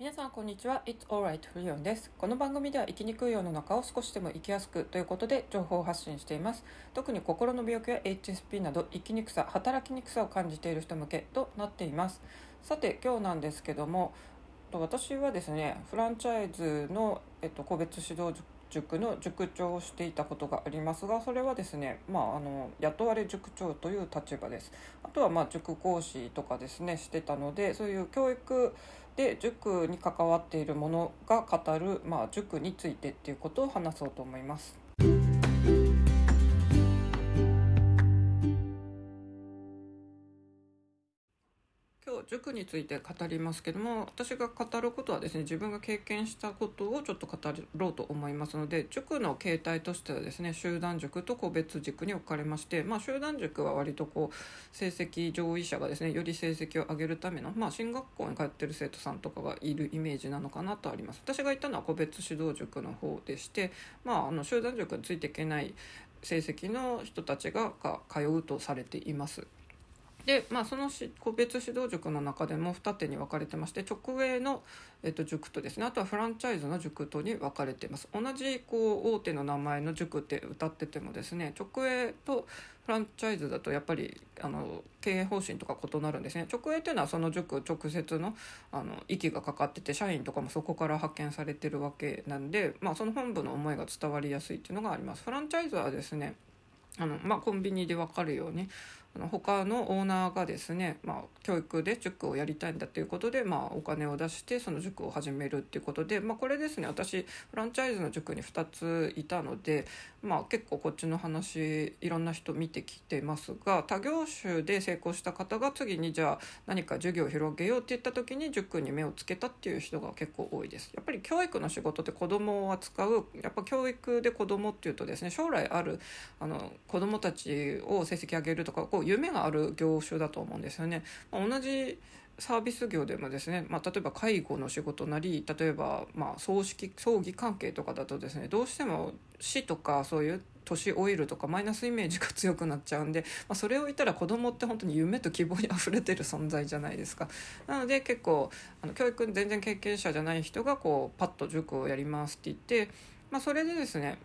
皆さんこんにちは。It's alright フリオンです。この番組では生きにくい世の中を少しでも生きやすくということで情報発信しています。特に心の病気や HSP など生きにくさ働きにくさを感じている人向けとなっています。さて今日なんですけども私はですねフランチャイズの、えっと、個別指導塾の塾長をしていたことがありますがそれはですね、まあ、あの雇われ塾長という立場です。あとはまあ塾講師とかですねしてたのでそういう教育で塾に関わっているものが語る、まあ、塾についてっていうことを話そうと思います。塾について語りますけども私が語ることはですね自分が経験したことをちょっと語ろうと思いますので塾の形態としてはですね集団塾と個別塾に置かれまして、まあ、集団塾は割とこう成績上位者がですねより成績を上げるための、まあ、進学校に通ってる生徒さんとかがいるイメージなのかなとあります私が行ったのは個別指導塾の方でして、まあ、あの集団塾についていけない成績の人たちが通うとされています。で、まあ、その個別指導塾の中でも二手に分かれてまして直営の、えっと、塾とですね。あとはフランチャイズの塾とに分かれています。同じこう大手の名前の塾って歌っててもですね直営とフランチャイズだとやっぱりあの経営方針とか異なるんですね。直営っていうのはその塾直接のあの息がかかってて社員とかもそこから派遣されてるわけなんで、まあ、その本部の思いが伝わりやすいっていうのがあります。フランチャイズはですねあの、まあ、コンビニで分かるようにあの他のオーナーがですね、まあ、教育で塾をやりたいんだということで、まあ、お金を出してその塾を始めるっていうことで、まあ、これですね私フランチャイズの塾に2ついたので、まあ、結構こっちの話いろんな人見てきてますが他業種で成功した方が次にじゃあ何か授業を広げようって言った時に塾に目をつけたっていう人が結構多いです。やっぱり教育の仕事って子供を扱うやっぱ教育で子供っていうとですね将来あるあの子供たちを成績上げるとかこう夢がある業種だと思うんですよね。まあ、同じサービス業でもですね、まあ、例えば介護の仕事なり例えばま葬式葬儀関係とかだとですねどうしても死とかそういう年老いるとかマイナスイメージが強くなっちゃうんで、まあ、それを言ったら子供って本当に夢と希望にあふれてる存在じゃないですかなので結構あの教育全然経験者じゃない人がこうパッと塾をやりますって言って、まあ、それでですね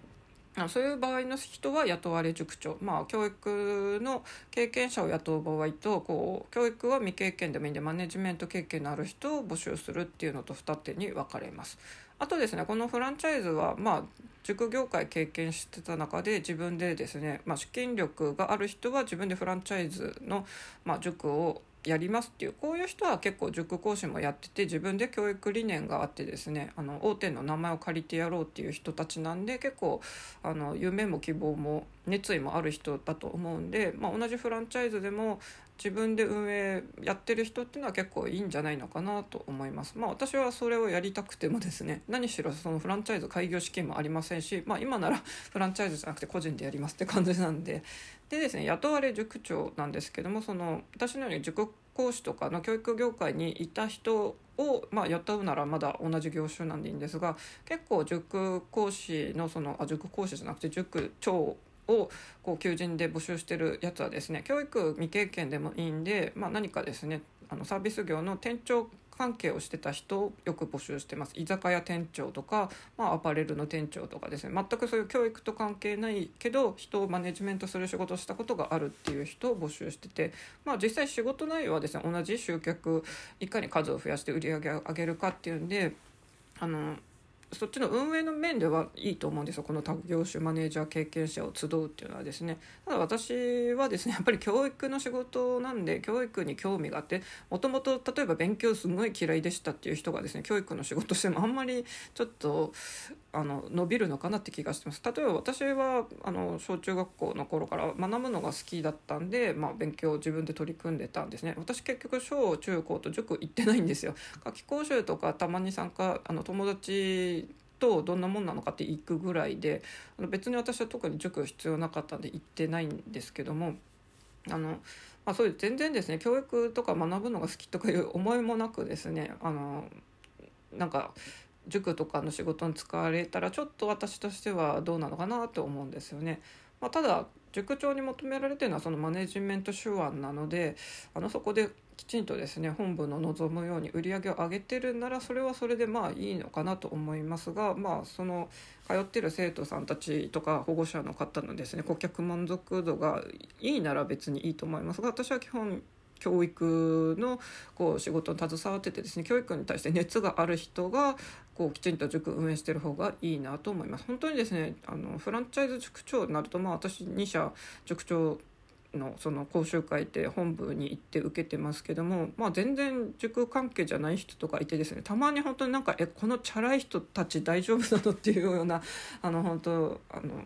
そういう場合の人は雇われ塾長、まあ、教育の経験者を雇う場合とこう教育は未経験でもいいんでマネジメント経験のある人を募集するっていうのと二手に分かれます。あとですねこのフランチャイズは、まあ、塾業界経験してた中で自分でですね、まあ、資金力がある人は自分でフランチャイズの、まあ、塾をやりますっていうこういう人は結構塾講師もやってて自分で教育理念があってですねあの大手の名前を借りてやろうっていう人たちなんで結構あの夢も希望も熱意もある人だと思うんで、まあ、同じフランチャイズでも自分で運営やってる人っていうのは結構いいんじゃないのかなと思います。まあ私はそれをやりたくてもですね何しろそのフランチャイズ開業資金もありませんし、まあ、今なら フランチャイズじゃなくて個人でやりますって感じなんででですね雇われ塾長なんですけどもその私のように塾講師とかの教育業界にいた人を、まあ、雇うならまだ同じ業種なんでいいんですが結構塾講師のそのあ塾講師じゃなくて塾長をこう求人で募集してるやつはですね教育未経験でもいいんで、まあ、何かですねあのサービス業の店長関係をしてた人をよく募集してます。居酒屋店長とか、まあ、アパレルの店長とかですね。全くそういう教育と関係ないけど人をマネジメントする仕事をしたことがあるっていう人を募集してて、まあ、実際仕事内容はですね同じ集客いかに数を増やして売り上げを上げるかっていうんであのそっちの運営の面ではいいと思うんですよ。この多業種マネージャー経験者を集うっていうのはですね。ただ私はですね やっぱり教育の仕事なんで教育に興味があってもともと例えば勉強すごい嫌いでしたっていう人がですね教育の仕事してもあんまりちょっとあの伸びるのかなって気がしてます。例えば私はあの小中学校の頃から学ぶのが好きだったんで、まあ、勉強を自分で取り組んでたんですね。私結局小中高と塾行ってないんですよ。夏期講習とかたまに参加あの友達とどんなもんなのかって行くぐらいであの別に私は特に塾必要なかったんで行ってないんですけどもあの、まあ、そういう全然ですね教育とか学ぶのが好きとかいう思いもなくですねあのなんか塾とかの仕事に使われたらちょっと私としてはどうなのかなと思うんですよね。まあ、ただ塾長に求められてるのはそのマネジメント手腕なのであのそこできちんとですね本部の望むように売り上げを上げてるならそれはそれでまあいいのかなと思いますがまあその通ってる生徒さんたちとか保護者の方のですね顧客満足度がいいなら別にいいと思いますが私は基本教育のこう仕事に携わっててですね教育に対して熱がある人がこうきちんと塾運営してる方がいいなと思います。本当にですねあのフランチャイズ塾長になるとまあ私2社塾長のその講習会って本部に行って受けてますけども、まあ、全然塾関係じゃない人とかいてですねたまに本当になんか「えこのチャラい人たち大丈夫なの?」っていうようなあの本当あの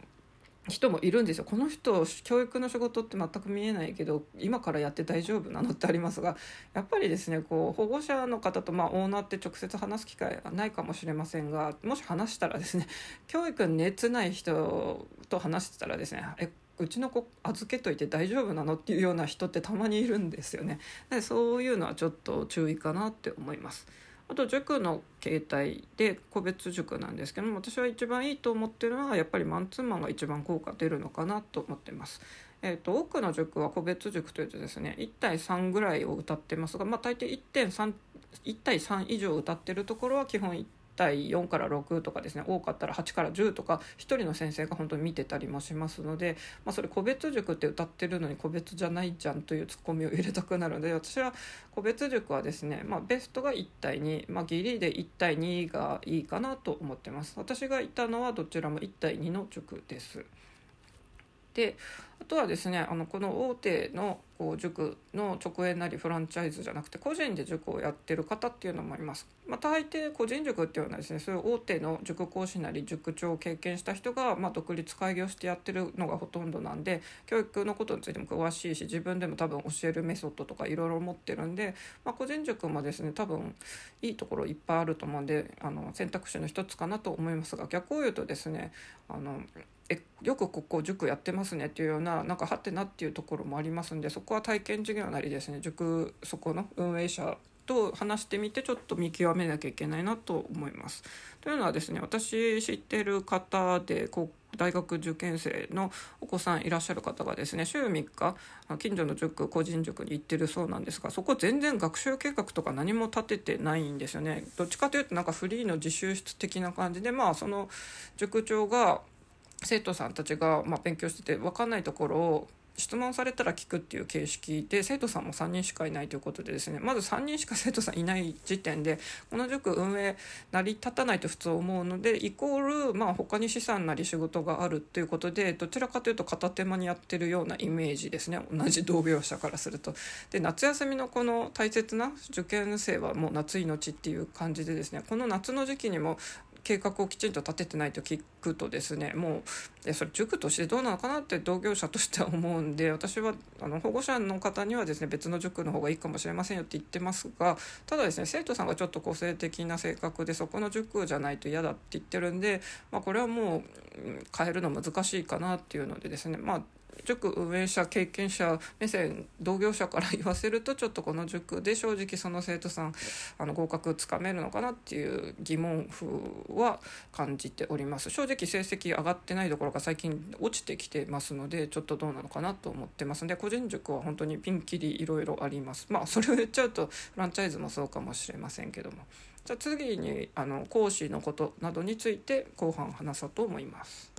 人もいるんですよこの人教育の仕事って全く見えないけど今からやって大丈夫なのってありますがやっぱりですねこう保護者の方とまあオーナーって直接話す機会はないかもしれませんがもし話したらですね教育に熱ない人と話してたらですねえうちの子預けといて大丈夫なのっていうような人ってたまにいるんですよね。でそういうのはちょっと注意かなって思います。あと塾の形態で個別塾なんですけども私は一番いいと思ってるのはやっぱりマンツーマンが一番効果出るのかなと思ってます。えーと、多くの塾は個別塾というとですね1対3ぐらいを歌ってますが、まあ、大抵1.3 1対3以上歌ってるところは基本1対4から6とかですね多かったら8から10とか1人の先生が本当に見てたりもしますので、まあ、それ個別塾って歌ってるのに個別じゃないじゃんというツッコミを入れたくなるので私は個別塾はですね、まあ、ベストが1対2、まあ、ギリで1対2がいいかなと思ってます私がいたのはどちらも1対2の塾です。であとはですねあのこの大手のこう塾の直営なりフランチャイズじゃなくて個人で塾をやってる方っていうのもいます。まあ、大抵個人塾っていうのはですねそういう大手の塾講師なり塾長を経験した人が、まあ、独立開業してやってるのがほとんどなんで教育のことについても詳しいし自分でも多分教えるメソッドとかいろいろ持ってるんで、まあ、個人塾もですね多分いいところいっぱいあると思うんであの選択肢の一つかなと思いますが逆を言うとですねあのえよくここ塾やってますねっていうようななんかはてなっていうところもありますんでそこは体験授業なりですね塾そこの運営者と話してみてちょっと見極めなきゃいけないなと思います。というのはですね私知ってる方でこう大学受験生のお子さんいらっしゃる方がですね週3日近所の塾個人塾に行ってるそうなんですがそこ全然学習計画とか何も立ててないんですよねどっちかというとなんかフリーの自習室的な感じでまあその塾長が生徒さんたちがま勉強してて分かんないところを質問されたら聞くっていう形式で生徒さんも3人しかいないということでですねまず3人しか生徒さんいない時点でこの塾運営成り立たないと普通思うのでイコールまあ他に資産なり仕事があるっていうことでどちらかというと片手間にやってるようなイメージですね同じ同業者からすると。で夏休みのこの大切な受験生はもう夏命っていう感じでですねこの夏の時期にも計画をきちんと立ててないと聞くとですねもうそれ塾としてどうなのかなって同業者としては思うんで私はあの保護者の方にはですね別の塾の方がいいかもしれませんよって言ってますがただですね生徒さんがちょっと個性的な性格でそこの塾じゃないと嫌だって言ってるんで、まあ、これはもう変えるの難しいかなっていうのでですねまあ塾運営者経験者目線同業者から言わせるとちょっとこの塾で正直その生徒さんあの合格つかめるのかなっていう疑問符は感じております。正直成績上がってないどころか最近落ちてきてますのでちょっとどうなのかなと思ってます。ので個人塾は本当にピンキリいろいろあります。まあそれを言っちゃうとフランチャイズもそうかもしれませんけども。じゃあ次にあの講師のことなどについて後半話そうと思います。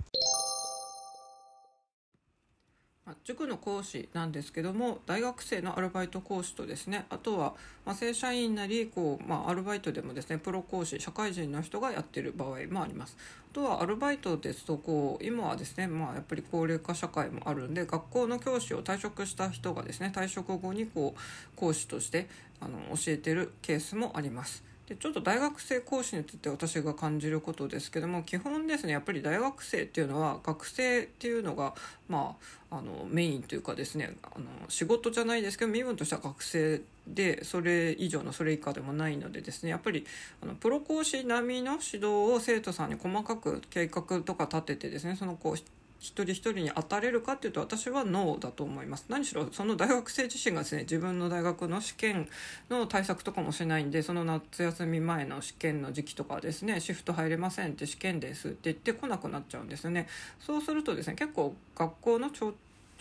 塾の講師なんですけども大学生のアルバイト講師とですねあとは、ま正社員なりこう、まあ、アルバイトでもですねプロ講師社会人の人がやってる場合もあります。あとはアルバイトですとこう今はですね、まあ、やっぱり高齢化社会もあるんで学校の教師を退職した人がですね退職後にこう講師としてあの教えてるケースもあります。でちょっと大学生講師について私が感じることですけども基本ですねやっぱり大学生っていうのは学生っていうのがまああのメインというかですねあの仕事じゃないですけど身分としては学生でそれ以上のそれ以下でもないのでですねやっぱりあのプロ講師並みの指導を生徒さんに細かく計画とか立ててですねそのこう一人一人に当たれるかっていうと私はノーだと思います。何しろその大学生自身がですね自分の大学の試験の対策とかもしないんでその夏休み前の試験の時期とかですねシフト入れませんって試験ですって言ってこなくなっちゃうんですよね。そうするとですね結構学校の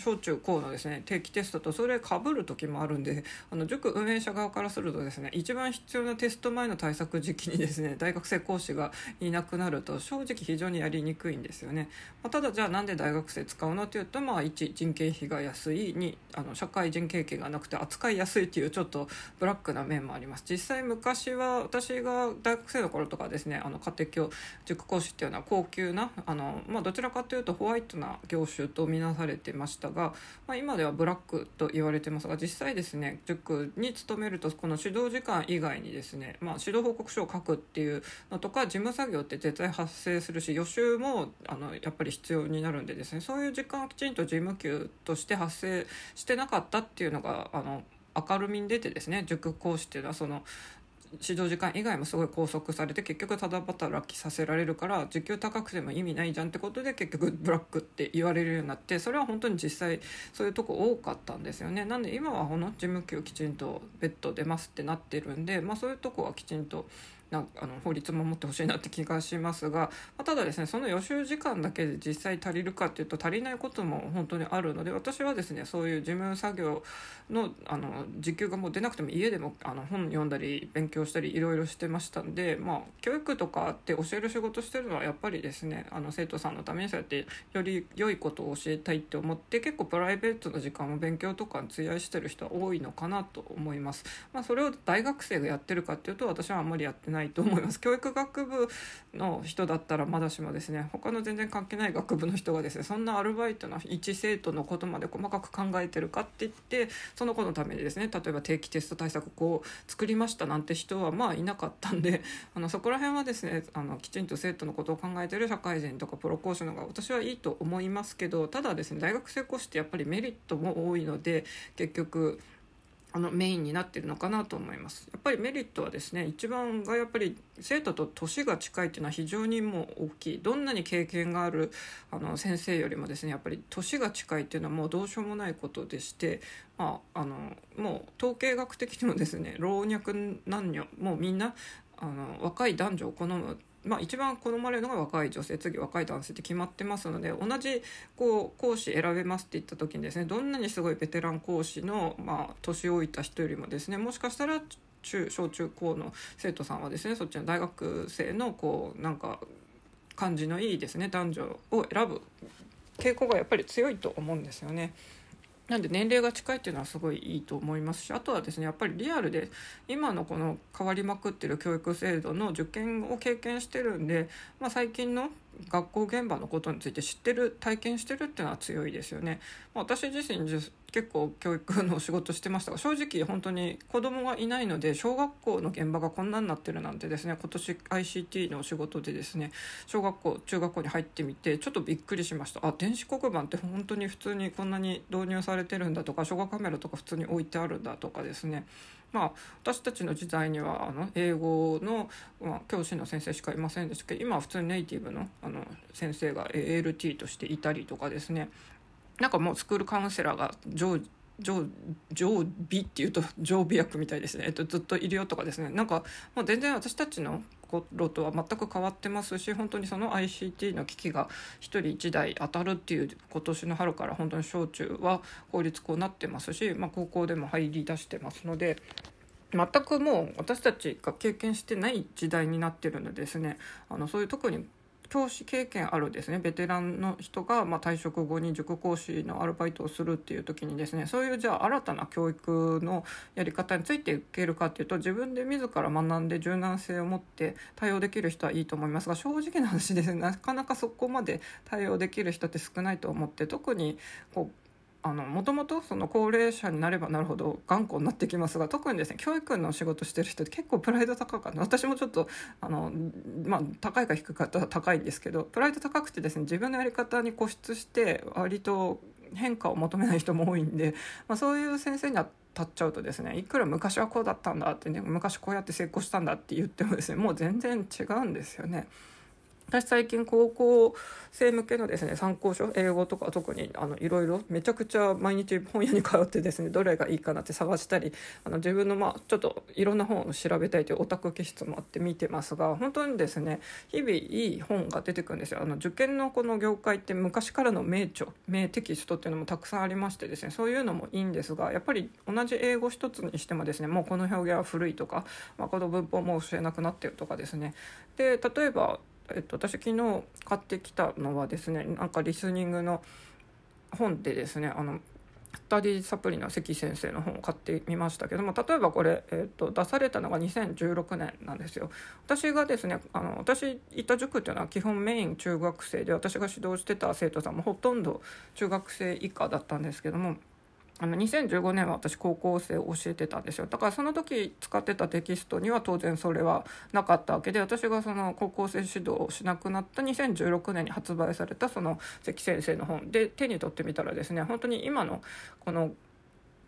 小中高のですね定期テストとそれかぶる時もあるんであの塾運営者側からするとですね一番必要なテスト前の対策時期にですね 大学生講師がいなくなると正直非常にやりにくいんですよね、まあ、ただじゃあなんで大学生使うのっていうとまあ1人件費が安いにあの社会人経験がなくて扱いやすいっていうちょっとブラックな面もあります。実際昔は私が大学生の頃とかですねあの家庭教塾講師っていうのは高級なあの、まあ、どちらかというとホワイトな業種とみなされてましたが、まあ、今ではブラックと言われてますが実際ですね塾に勤めるとこの指導時間以外にですね、まあ、指導報告書を書くっていうのとか事務作業って絶対発生するし予習もあのやっぱり必要になるんでですねそういう時間をきちんと事務給として発生してなかったっていうのがあの明るみに出てですね塾講師っていうのはその指導時間以外もすごい拘束されて結局ただ働きさせられるから時給高くても意味ないじゃんってことで結局ブラックって言われるようになってそれは本当に実際そういうとこ多かったんですよね。なんで今はこの事務給きちんと別途出ますってなってるんで、まあ、そういうとこはきちんとなあの法律も守ってほしいなって気がしますが、ま、ただですねその予習時間だけで実際足りるかっていうと足りないことも本当にあるので私はですねそういう事務作業のあの時給がもう出なくても家でもあの本読んだり勉強したりいろいろしてましたんで、まあ、教育とかって教える仕事してるのはやっぱりですねあの生徒さんのためにそうやってより良いことを教えたいって思って結構プライベートの時間を勉強とかに費やしてる人は多いのかなと思います。まあ、それを大学生がやってるかっていうと私はあんまりやってないないと思います。教育学部の人だったらまだしもですね他の全然関係ない学部の人がですねそんなアルバイトの一生徒のことまで細かく考えてるかって言ってその子のためにですね例えば定期テスト対策こう作りましたなんて人はまあいなかったんで あのそこら辺はですねあのきちんと生徒のことを考えてる社会人とかプロ講師の方が私はいいと思いますけどただですね大学生講師ってやっぱりメリットも多いので結局あのメインになってるのかなと思います。やっぱりメリットはですね一番がやっぱり生徒と年が近いっていうのは非常にもう大きい。どんなに経験があるあの先生よりもですねやっぱり年が近いっていうのはもうどうしようもないことでして、まあ、あのもう統計学的にもですね老若男女もうみんなあの若い男女を好むまあ、一番好まれるのが若い女性次若い男性って決まってますので同じこう講師選べますって言った時にですねどんなにすごいベテラン講師の、まあ、年老いた人よりもですねもしかしたら中小中高の生徒さんはですねそっちの大学生のこうなんか感じのいいですね男女を選ぶ傾向がやっぱり強いと思うんですよね。なんで年齢が近いっていうのはすごいいいと思いますしあとはですねやっぱりリアルで今のこの変わりまくってる教育制度の受験を経験してるんで、まあ、最近の学校現場のことについて知ってる体験してるっていうのは強いですよね。私自身結構教育の仕事してましたが正直本当に子供がいないので小学校の現場がこんなになってるなんてですね今年 ICT の仕事でですね小学校中学校に入ってみてちょっとびっくりしましたあ電子黒板って本当に普通にこんなに導入されてるんだとか小学カメラとか普通に置いてあるんだとかですねまあ、私たちの時代にはあの英語の、まあ、教師の先生しかいませんでしたけど今は普通にネイティブのあの先生が ALT としていたりとかですね。なんかもうスクールカウンセラーが常常常備っていうと常備薬みたいですね、えっと、ずっといるよとかですねなんかもう全然私たちの頃とは全く変わってますし本当にその ICT の機器が1人1台当たるっていう今年の春から本当に小中は公立校になってますし、まあ、高校でも入り出してますので。全くもう私たちが経験してない時代になってるのでですねあのそういう特に教師経験あるですね。ベテランの人が、まあ、退職後に塾講師のアルバイトをするっていう時にですねそういうじゃあ新たな教育のやり方についていけるかっていうと自分で自ら学んで柔軟性を持って対応できる人はいいと思います。が正直な話ですねなかなかそこまで対応できる人って少ないと思って特にこうあのもともとその高齢者になればなるほど頑固になってきますが特にですね教育の仕事してる人って結構プライド高かった私もちょっとあの、まあ、高いか低いかは高いんですけどプライド高くてですね自分のやり方に固執して割と変化を求めない人も多いんで、まあ、そういう先生には立っちゃうとですねいくら昔はこうだったんだってね昔こうやって成功したんだって言ってもですねもう全然違うんですよね。私最近高校生向けのですね参考書英語とか特にあのいろいろめちゃくちゃ毎日本屋に通ってですねどれがいいかなって探したりあの自分のまあちょっといろんな本を調べたいというオタク気質もあって見てますが本当にですね日々いい本が出てくるんですよ。あの受験のこの業界って昔からの名著名テキストっていうのもたくさんありましてですねそういうのもいいんですがやっぱり同じ英語一つにしてもですねもうこの表現は古いとか、まあ、この文法も教えなくなってるとかですね。で例えばえっと、私昨日買ってきたのはですねなんかリスニングの本でですねあのスタディサプリの関先生の本を買ってみましたけども例えばこれ、えーと、出されたのが2016年なんですよ。私がですねあの私行った塾っていうのは基本メイン中学生で私が指導してた生徒さんもほとんど中学生以下だったんですけどもあの2015年は私高校生を教えてたんですよ。だからその時使ってたテキストには当然それはなかったわけで私がその高校生指導をしなくなった2016年に発売されたその関先生の本で手に取ってみたらですね本当に今のこの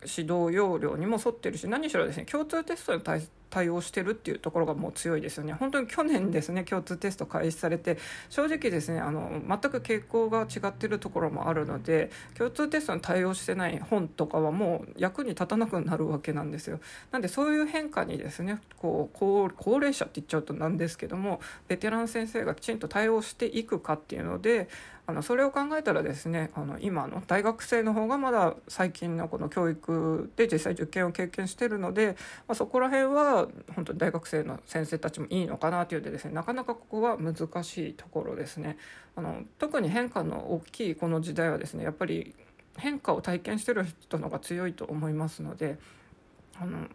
指導要領にも沿ってるし何しろですね共通テストに対対応してるっていうところがもう強いですよね。本当に去年ですね共通テスト開始されて正直ですねあの全く傾向が違ってるところもあるので共通テストに対応してない本とかはもう役に立たなくなるわけなんですよ。なんでそういう変化にですねこう高齢者って言っちゃうとなんですけどもベテラン先生がきちんと対応していくかっていうのであのそれを考えたらですねあの今の大学生の方がまだ最近のこの教育で実際受験を経験してるので、まあ、そこら辺は本当に大学生の先生たちもいいのかなというでですねなかなかここは難しいところですね。あの特に変化の大きいこの時代はですねやっぱり変化を体験してる人の方が強いと思いますのであの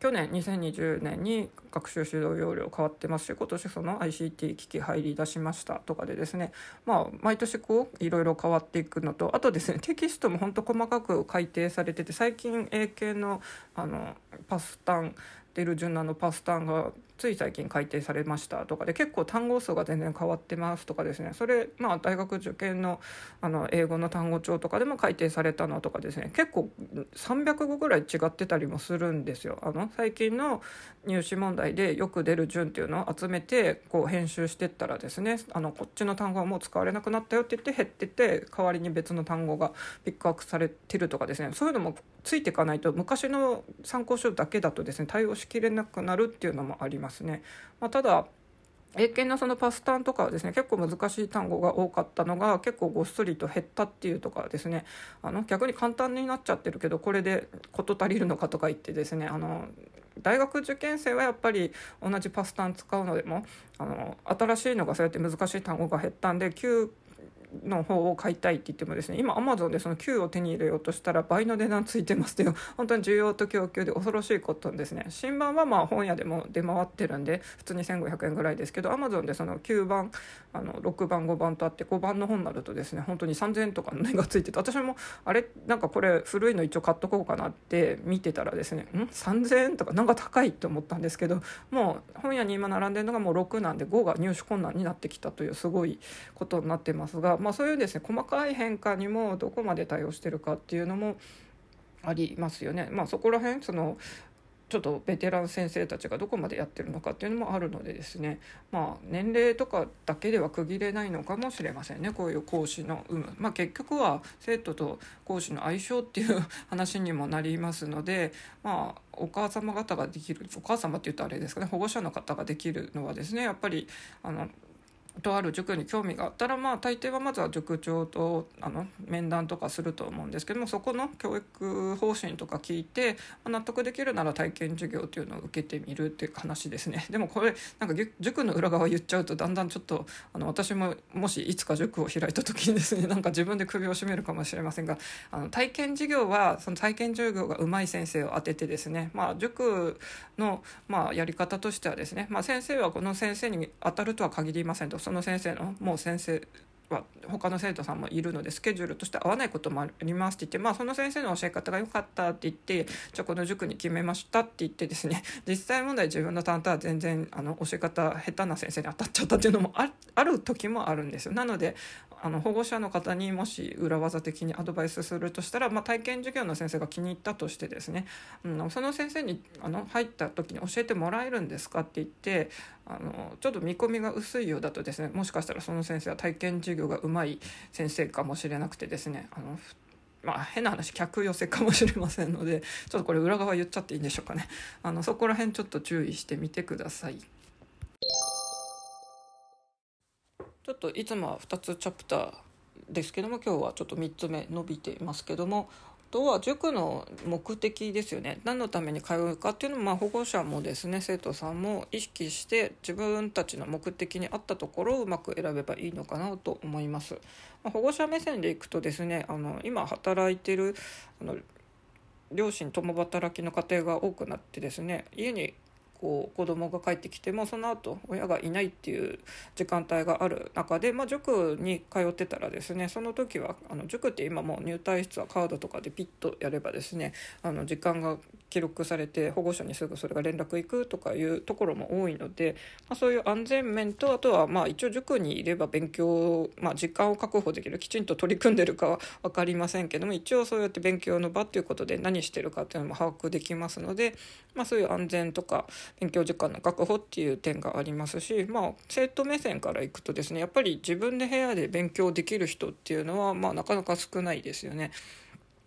去年2020年に学習指導要領変わってますし今年その ICT 機器入り出しましたとかでですねまあ毎年こういろいろ変わっていくのとあとですねテキストも本当細かく改訂されてて最近英検のあのパスタンってる純菜のパスタンがつい最近改定されましたとかで結構単語数が全然変わってますとかですねそれまあ大学受験のあの英語の単語帳とかでも改定されたのとかですね結構300語ぐらい違ってたりもするんですよ。あの最近の入試問題でよく出る順っていうのを集めてこう編集してったらですねあのこっちの単語はもう使われなくなったよって言って減ってて代わりに別の単語がピックアップされてるとかですねそういうのもついていかないと昔の参考書だけだとですね対応しきれなくなるっていうのもあります。ますね。まあ、ただ英検のそのパスタンとかはですね結構難しい単語が多かったのが結構ごっそりと減ったっていうとかですねあの逆に簡単になっちゃってるけどこれで事足りるのかとか言ってですねあの大学受験生はやっぱり同じパスタン使うのでもあの新しいのがそうやって難しい単語が減ったんで旧の方を買いたいって言ってもですね今アマゾンでその9を手に入れようとしたら倍の値段ついてますっていう 本当に需要と供給で恐ろしいことですね。新版はまあ本屋でも出回ってるんで普通に1500円ぐらいですけどアマゾンでその9番あの6番5番とあって5番の本になるとですね本当に3000円とかの値がついてて私もあれなんかこれ古いの一応買っとこうかなって見てたらですねん？3000円とかなんか高いって思ったんですけどもう本屋に今並んでるのがもう6なんで5が入手困難になってきたというすごいことになってますがまあ、そういうですね細かい変化にもどこまで対応してるかっていうのもありますよね。まあ、そこら辺そのちょっとベテラン先生たちがどこまでやってるのかっていうのもあるのでですね。まあ年齢とかだけでは区切れないのかもしれませんね。こういう講師の有無、まあ、結局は生徒と講師の相性っていう話にもなりますのでまあお母様方ができるお母様って言うとあれですかね保護者の方ができるのはですねやっぱりあのとある塾に興味があったらまあ大抵はまずは塾長とあの面談とかすると思うんですけどもそこの教育方針とか聞いて、まあ、納得できるなら体験授業っていうのを受けてみるっていう話ですね。でもこれなんか塾の裏側言っちゃうとだんだんちょっとあの私ももしいつか塾を開いた時にですね なんか自分で首を絞めるかもしれませんがあの体験授業はその体験授業がうまい先生を当ててですねまあ塾のまあやり方としてはですね、まあ、先生はこの先生に当たるとは限りませんと。その先生のもう先生は他の生徒さんもいるのでスケジュールとして合わないこともありますって言って、まあ、その先生の教え方が良かったって言ってじゃあこの塾に決めましたって言ってですね実際問題自分の担当は全然あの教え方下手な先生に当たっちゃったっていうのもある時もあるんですよ。なのであの保護者の方にもし裏技的にアドバイスするとしたら、まあ、体験授業の先生が気に入ったとしてですね、うん、その先生にあの入った時に教えてもらえるんですかって言ってあのちょっと見込みが薄いようだとですねもしかしたらその先生は体験授業がうまい先生かもしれなくてですねあのまあ、変な話客寄せかもしれませんのでちょっとこれ裏側言っちゃっていいんでしょうかねあのそこら辺ちょっと注意してみてください。ちょっといつもは2つチャプターですけども今日はちょっと3つ目伸びていますけどもあとは塾の目的ですよね何のために通うかっていうのもまあ保護者もですね生徒さんも意識して自分たちの目的に合ったところをうまく選べばいいのかなと思います。まあ、保護者目線でいくとですねあの今働いてるあの両親共働きの家庭が多くなってですね家にこう子供が帰ってきてもその後親がいないっていう時間帯がある中で、まあ、塾に通ってたらですねその時はあの塾って今もう入退室はカードとかでピッとやればですねあの時間が記録されて保護者にすぐそれが連絡行くとかいうところも多いので、まあ、そういう安全面とあとはまあ一応塾にいれば勉強、まあ、時間を確保できるきちんと取り組んでるかは分かりませんけども一応そうやって勉強の場っていうことで何してるかっていうのも把握できますので、まあ、そういう安全とか勉強時間の確保っていう点がありますし、まあ、生徒目線からいくとですねやっぱり自分で部屋で勉強できる人っていうのは、まあ、なかなか少ないですよね。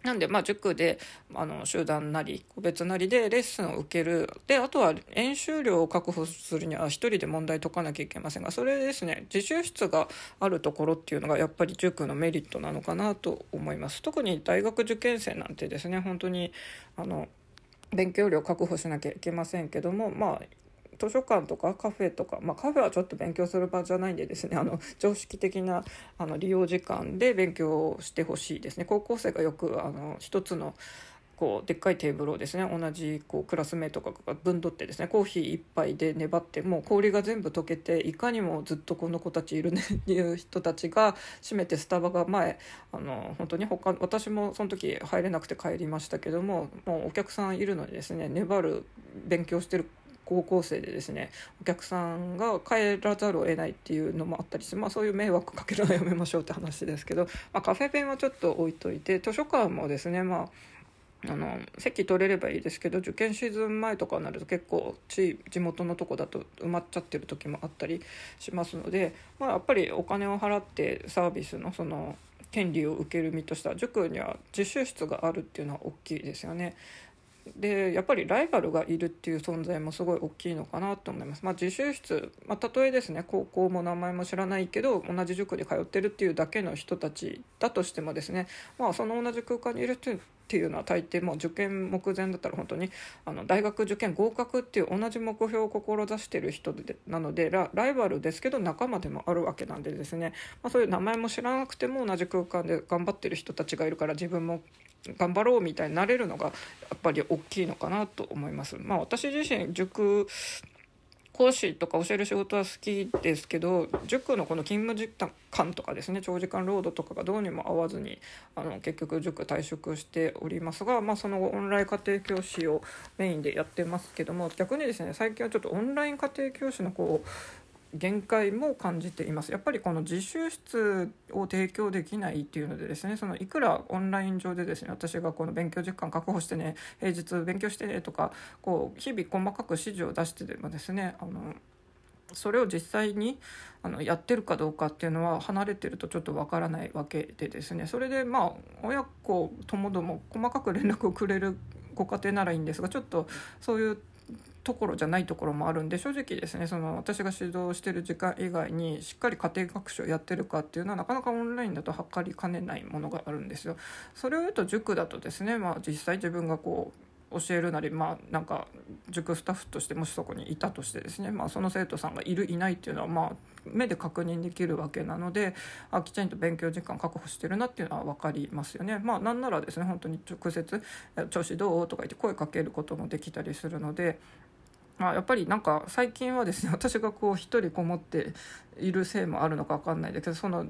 なんで、まあ、塾で、あの、集団なり、個別なりでレッスンを受ける。で、あとは、演習量を確保するには、一人で問題解かなきゃいけませんが、それですね、自習室があるところっていうのが、やっぱり塾のメリットなのかなと思います。特に大学受験生なんてですね、本当に、あの、勉強量確保しなきゃいけませんけどもまあ図書館とかカフェとか、まあ、カフェはちょっと勉強する場じゃないんでですねあの 常識的なあの利用時間で勉強してほしいですね。高校生がよくあの一つのこうでっかいテーブルをですね同じこうクラスメートとかが分取ってですねコーヒー1杯で粘ってもう氷が全部溶けていかにもずっとこの子たちいるねっていう人たちが閉めてスタバが前あの本当に他私もその時入れなくて帰りましたけどももうお客さんいるのにですね粘る勉強してる高校生でですねお客さんが帰らざるを得ないっていうのもあったりして、まあ、そういう迷惑かけるのはやめましょうって話ですけど、まあ、カフェペンはちょっと置いといて図書館もですねまああの席取れればいいですけど受験シーズン前とかになると結構地地元のとこだと埋まっちゃってる時もあったりしますので、まあ、やっぱりお金を払ってサービスのその権利を受ける身としては塾には自習室があるっていうのは大きいですよね。でやっぱりライバルがいるっていう存在もすごい大きいのかなと思います。まあ、自習室、まあ、たとえですね高校も名前も知らないけど同じ塾に通ってるっていうだけの人たちだとしてもですね、まあ、その同じ空間にいるっていうのは大抵もう受験目前だったら本当にあの大学受験合格っていう同じ目標を志してる人でなのでライバルですけど仲間でもあるわけなんでですね、まあ、そういう名前も知らなくても同じ空間で頑張ってる人たちがいるから自分も頑張ろうみたいになれるのがやっぱり大きいのかなと思います。まあ、私自身塾講師とか教える仕事は好きですけど塾のこの勤務時間とかですね長時間労働とかがどうにも合わずにあの結局塾退職しておりますが、まあ、その後オンライン家庭教師をメインでやってますけども逆にですね最近はちょっとオンライン家庭教師のこう限界も感じています。やっぱりこの自習室を提供できないっていうのでですねそのいくらオンライン上でですね私がこの勉強時間確保してね平日勉強してねとかこう日々細かく指示を出してでもですねあのそれを実際にあのやってるかどうかっていうのは離れてるとちょっとわからないわけでですね。それでまあ親子ともども細かく連絡をくれるご家庭ならいいんですがちょっとそういうところじゃないところもあるんで正直ですねその私が指導してる時間以外にしっかり家庭学習をやってるかっていうのはなかなかオンラインだと測りかねないものがあるんですよ。それを言うと塾だとですね、まあ、実際自分がこう教えるなりまあなんか塾スタッフとしてもしそこにいたとしてですね、まあ、その生徒さんがいるいないっていうのはまあ目で確認できるわけなのであきちんと勉強時間確保してるなっていうのは分かりますよね。まあなんならですね本当に直接「調子どう?」とか言って声かけることもできたりするのであ、やっぱりなんか最近はですね 私がこう一人こもっているせいもあるのか分かんないですけどその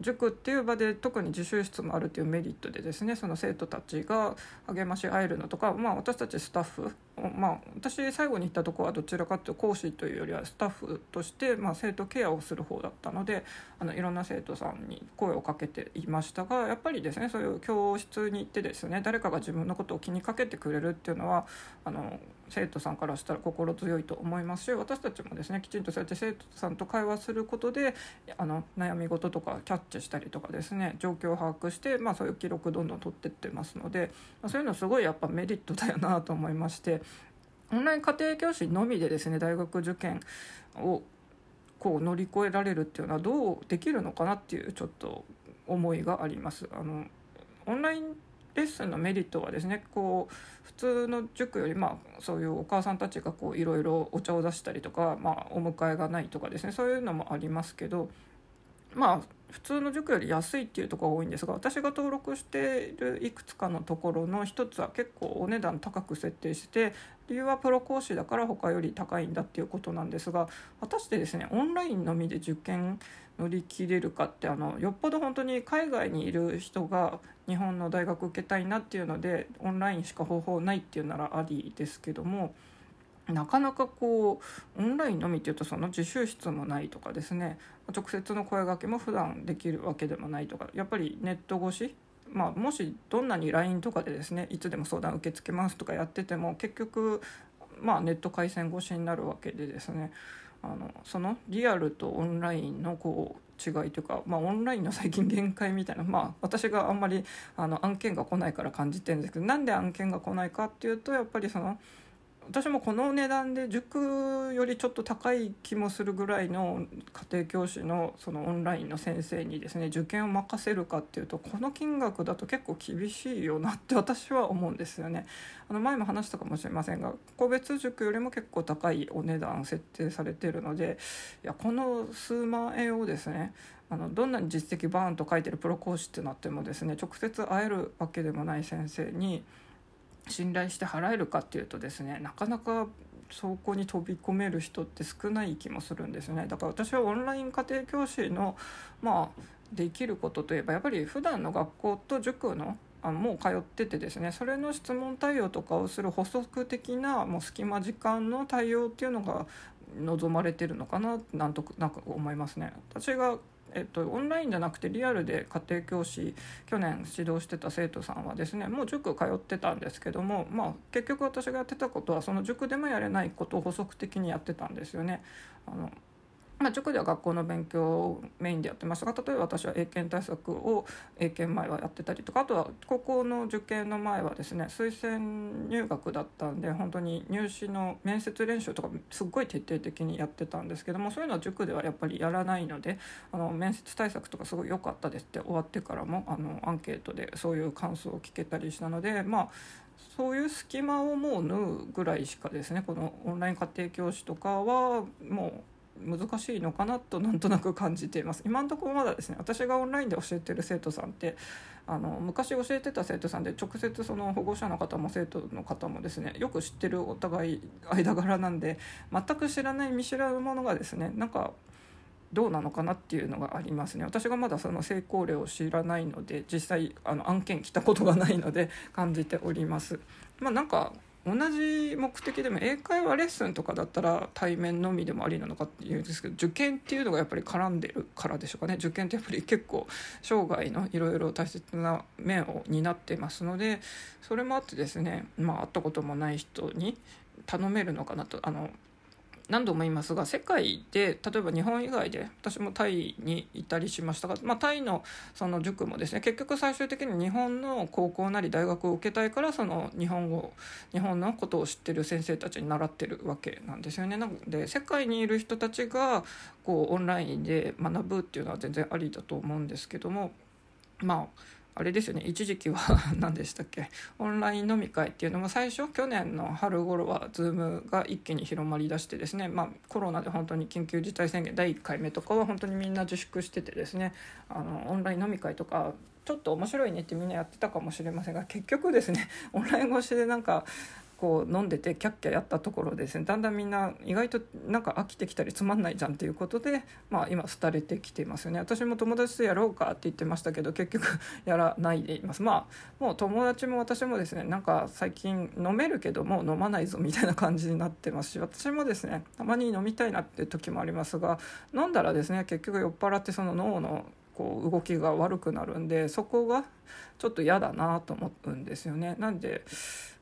塾っていう場で特に自習室もあるっていうメリットでですねその生徒たちが励まし合えるのとか、まあ、私たちスタッフ、まあ、私最後に行ったとこはどちらかというと講師というよりはスタッフとして、まあ、生徒ケアをする方だったのであのいろんな生徒さんに声をかけていましたがやっぱりですねそういう教室に行ってですね誰かが自分のことを気にかけてくれるっていうのはあの生徒さんからしたら心強いと思いますし私たちもですねきちんとそうやって生徒さんと会話することであの悩み事とかキャッチしたりとかですね状況を把握して、まあ、そういう記録どんどん取ってってますので、まあ、そういうのすごいやっぱメリットだよなと思いましてオンライン家庭教師のみでですね大学受験をこう乗り越えられるっていうのはどうできるのかなっていうちょっと思いがあります。あのオンラインレッスンのメリットはですねこう普通の塾よりまあそういうお母さんたちがいろいろお茶を出したりとか、まあ、お迎えがないとかですねそういうのもありますけどまあ普通の塾より安いっていうところが多いんですが私が登録しているいくつかのところの一つは結構お値段高く設定して理由はプロ講師だから他より高いんだっていうことなんですが果たしてですねオンラインのみで受験乗り切れるかってあのよっぽど本当に海外にいる人が日本の大学受けたいなっていうのでオンラインしか方法ないっていうならありですけどもなかなかこうオンラインのみっていうとその自習室もないとかですね直接の声がけも普段できるわけでもないとかやっぱりネット越しまあ、もしどんなに LINE とかでですねいつでも相談受け付けますとかやってても結局、まあ、ネット回線越しになるわけでですねあのそのリアルとオンラインのこう違いというか、まあ、オンラインの最近限界みたいな、まあ、私があんまりあの案件が来ないから感じてるんですけどなんで案件が来ないかっていうとやっぱりその。私もこの値段で塾よりちょっと高い気もするぐらいの家庭教師のそのオンラインの先生にですね受験を任せるかっていうとこの金額だと結構厳しいよなって私は思うんですよね。あの前も話したかもしれませんが個別塾よりも結構高いお値段設定されてるのでいやこの数万円をですねあのどんなに実績バーンと書いてるプロ講師ってなってもですね直接会えるわけでもない先生に。信頼して払えるかっていうとですねなかなかそこに飛び込める人って少ない気もするんですねだから私はオンライン家庭教師のまあできることといえばやっぱり普段の学校と塾のあもう通っててですねそれの質問対応とかをする補足的なもう隙間時間の対応っていうのが望まれてるのかななんとなく思いますね。私がえっと、オンラインじゃなくてリアルで家庭教師去年指導してた生徒さんはですねもう塾通ってたんですけども、まあ、結局私がやってたことはその塾でもやれないことを補足的にやってたんですよね。あのまあ、塾では学校の勉強をメインでやってましたが例えば私は英検対策を英検前はやってたりとかあとは高校の受験の前はですね推薦入学だったんで本当に入試の面接練習とかすっごい徹底的にやってたんですけどもそういうのは塾ではやっぱりやらないのであの面接対策とかすごい良かったですって終わってからもあのアンケートでそういう感想を聞けたりしたのでまあそういう隙間をもう縫うぐらいしかですねこのオンライン家庭教師とかはもう難しいのかなとなんとなく感じています。今のところまだですね私がオンラインで教えてる生徒さんってあの昔教えてた生徒さんで直接その保護者の方も生徒の方もですねよく知ってるお互い間柄なんで全く知らない見知らぬものがですねなんかどうなのかなっていうのがありますね。私がまだその成功例を知らないので実際あの案件来たことがないので感じております。まあなんか同じ目的でも英会話レッスンとかだったら対面のみでもありなのかっていうんですけど受験っていうのがやっぱり絡んでるからでしょうかね。受験ってやっぱり結構生涯のいろいろ大切な面を担ってますのでそれもあってですねまあ会ったこともない人に頼めるのかなとあの何度も言いますが世界で例えば日本以外で私もタイにいたりしましたが、まあ、タイのその塾もですね結局最終的に日本の高校なり大学を受けたいからその日本語日本のことを知ってる先生たちに習ってるわけなんですよね。なので世界にいる人たちがこうオンラインで学ぶっていうのは全然ありだと思うんですけどもまああれですよね。一時期は 何でしたっけ？オンライン飲み会っていうのも最初去年の春頃は Zoom が一気に広まりだしてですね、まあ、コロナで本当に緊急事態宣言第1回目とかは本当にみんな自粛しててですね。あのオンライン飲み会とかちょっと面白いねってみんなやってたかもしれませんが結局ですね オンライン越しでなんかこう飲んでてキャッキャやったところですねだんだんみんな意外となんか飽きてきたりつまんないじゃんっていうことで、まあ、今廃れてきていますよね私も友達とやろうかって言ってましたけど結局やらないでいますまあもう友達も私もですねなんか最近飲めるけどもう飲まないぞみたいな感じになってますし私もですねたまに飲みたいなって時もありますが飲んだらですね結局酔っ払ってその脳のこう動きが悪くなるんでそこがちょっと嫌だなと思うんですよね。なんで、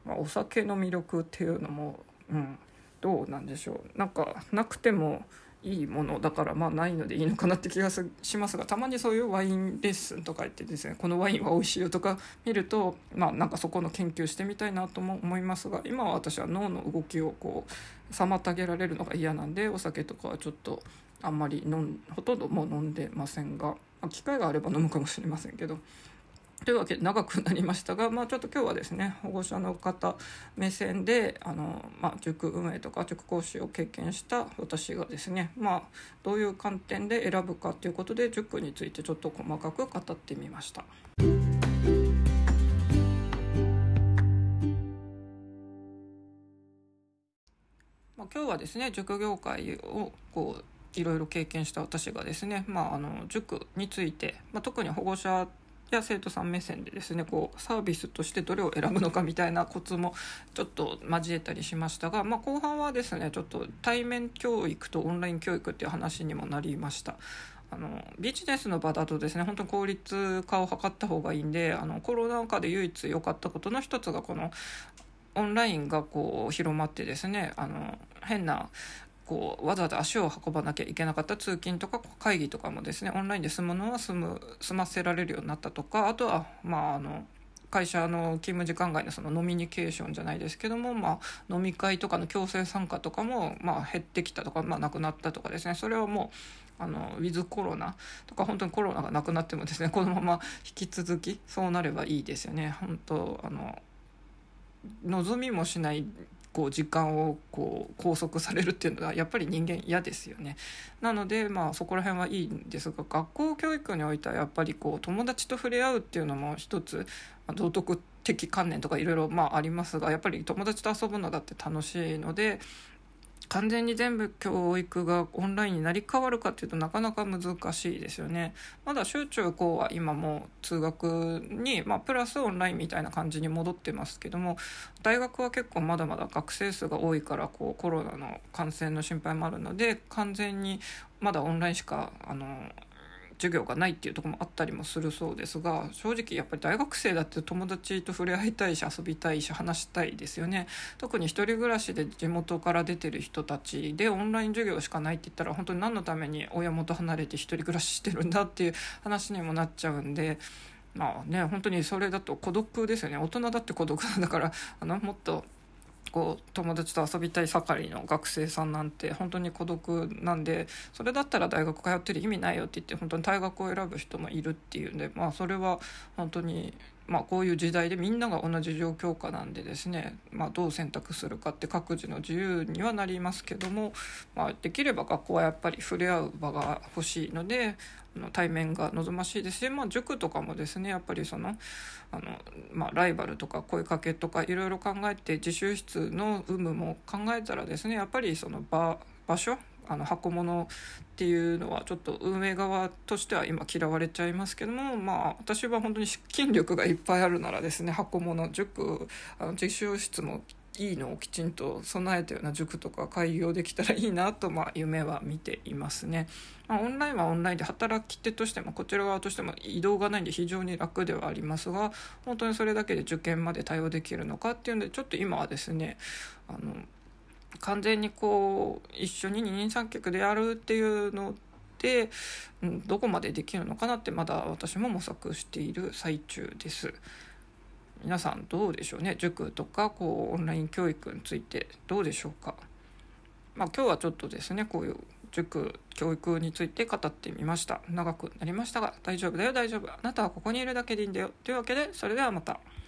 まあ、お酒の魅力っていうのも、うん、どうなんでしょうなんかなくてもいいものだからまあないのでいいのかなって気がしますがたまにそういうワインレッスンとか言ってですねこのワインは美味しいよとか見るとまあなんかそこの研究してみたいなとも思いますが今は私は脳の動きをこう妨げられるのが嫌なんでお酒とかはちょっとあんまり飲んほとんどもう飲んでませんが、まあ、機会があれば飲むかもしれませんけど。というわけで長くなりましたが、まあ、ちょっと今日はですね保護者の方目線であの、まあ、塾運営とか塾講師を経験した私がですね、まあ、どういう観点で選ぶかということで塾についてちょっと細かく語ってみました。まあ、今日はですね塾業界をこういろいろ経験した私がですね、まあ、あの塾について、まあ、特に保護者や生徒さん目線でですねこうサービスとしてどれを選ぶのかみたいなコツもちょっと交えたりしましたが、まあ、後半はですねちょっと対面教育とオンライン教育っていう話にもなりました。あのビジネスの場だとですね本当に効率化を図った方がいいんであのコロナ禍で唯一良かったことの一つがこのオンラインがこう広まってですねあの変なこうわざわざ足を運ばなきゃいけなかった通勤とか会議とかもですねオンラインで済むのは済む済ませられるようになったとかあとはまああの会社の勤務時間外のそのノミニケーションじゃないですけども、まあ、飲み会とかの強制参加とかも、まあ、減ってきたとか、まあ、なくなったとかですねそれはもうあのウィズコロナとか本当にコロナがなくなってもですね このまま引き続きそうなればいいですよね。本当あの望みもしないこう時間をこう拘束されるっていうのはやっぱり人間嫌ですよね。なのでまあそこら辺はいいんですが学校教育においてはやっぱりこう友達と触れ合うっていうのも一つ道徳的観念とかいろいろまあありますがやっぱり友達と遊ぶのだって楽しいので完全に全部教育がオンラインになり変わるかっていうとなかなか難しいですよね。まだ小中高は今も通学に、まあ、プラスオンラインみたいな感じに戻ってますけども大学は結構まだまだ学生数が多いからこうコロナの感染の心配もあるので完全にまだオンラインしかあの授業がないっていうとこもあったりもするそうですが正直やっぱり大学生だって友達と触れ合いたいし遊びたいし話したいですよね特に1人暮らしで地元から出てる人たちでオンライン授業しかないって言ったら本当に何のために親元離れて1人暮らししてるんだっていう話にもなっちゃうんで。まあね本当にそれだと孤独ですよね大人だって孤独だからあのもっとこう友達と遊びたい盛りの学生さんなんて本当に孤独なんでそれだったら大学通ってる意味ないよって言って本当に退学を選ぶ人もいるっていうんでまあそれは本当にまあこういう時代でみんなが同じ状況下なんでですねまあどう選択するかって各自の自由にはなりますけどもまあできれば学校はやっぱり触れ合う場が欲しいのでの対面が望ましいですし、まあ、塾とかもですねやっぱりそのあの、まあ、ライバルとか声かけとかいろいろ考えて自習室の有無も考えたらですねやっぱりその場場所あの箱物っていうのはちょっと運営側としては今嫌われちゃいますけどもまあ私は本当に筋力がいっぱいあるならですね箱物塾あの自習室もいいのをきちんと備えたような塾とか開業できたらいいなと、まあ、夢は見ていますね。まあ、オンラインはオンラインで働き手としてもこちら側としても移動がないんで非常に楽ではありますが本当にそれだけで受験まで対応できるのかっていうのでちょっと今はですねあの完全にこう一緒に二人三脚でやるっていうので、うん、どこまでできるのかなってまだ私も模索している最中です。皆さんどうでしょうね？塾とかこうオンライン教育についてどうでしょうか？まあ、今日はちょっとですねこういう塾教育について語ってみました長くなりましたが大丈夫だよ大丈夫あなたはここにいるだけでいいんだよというわけでそれではまた。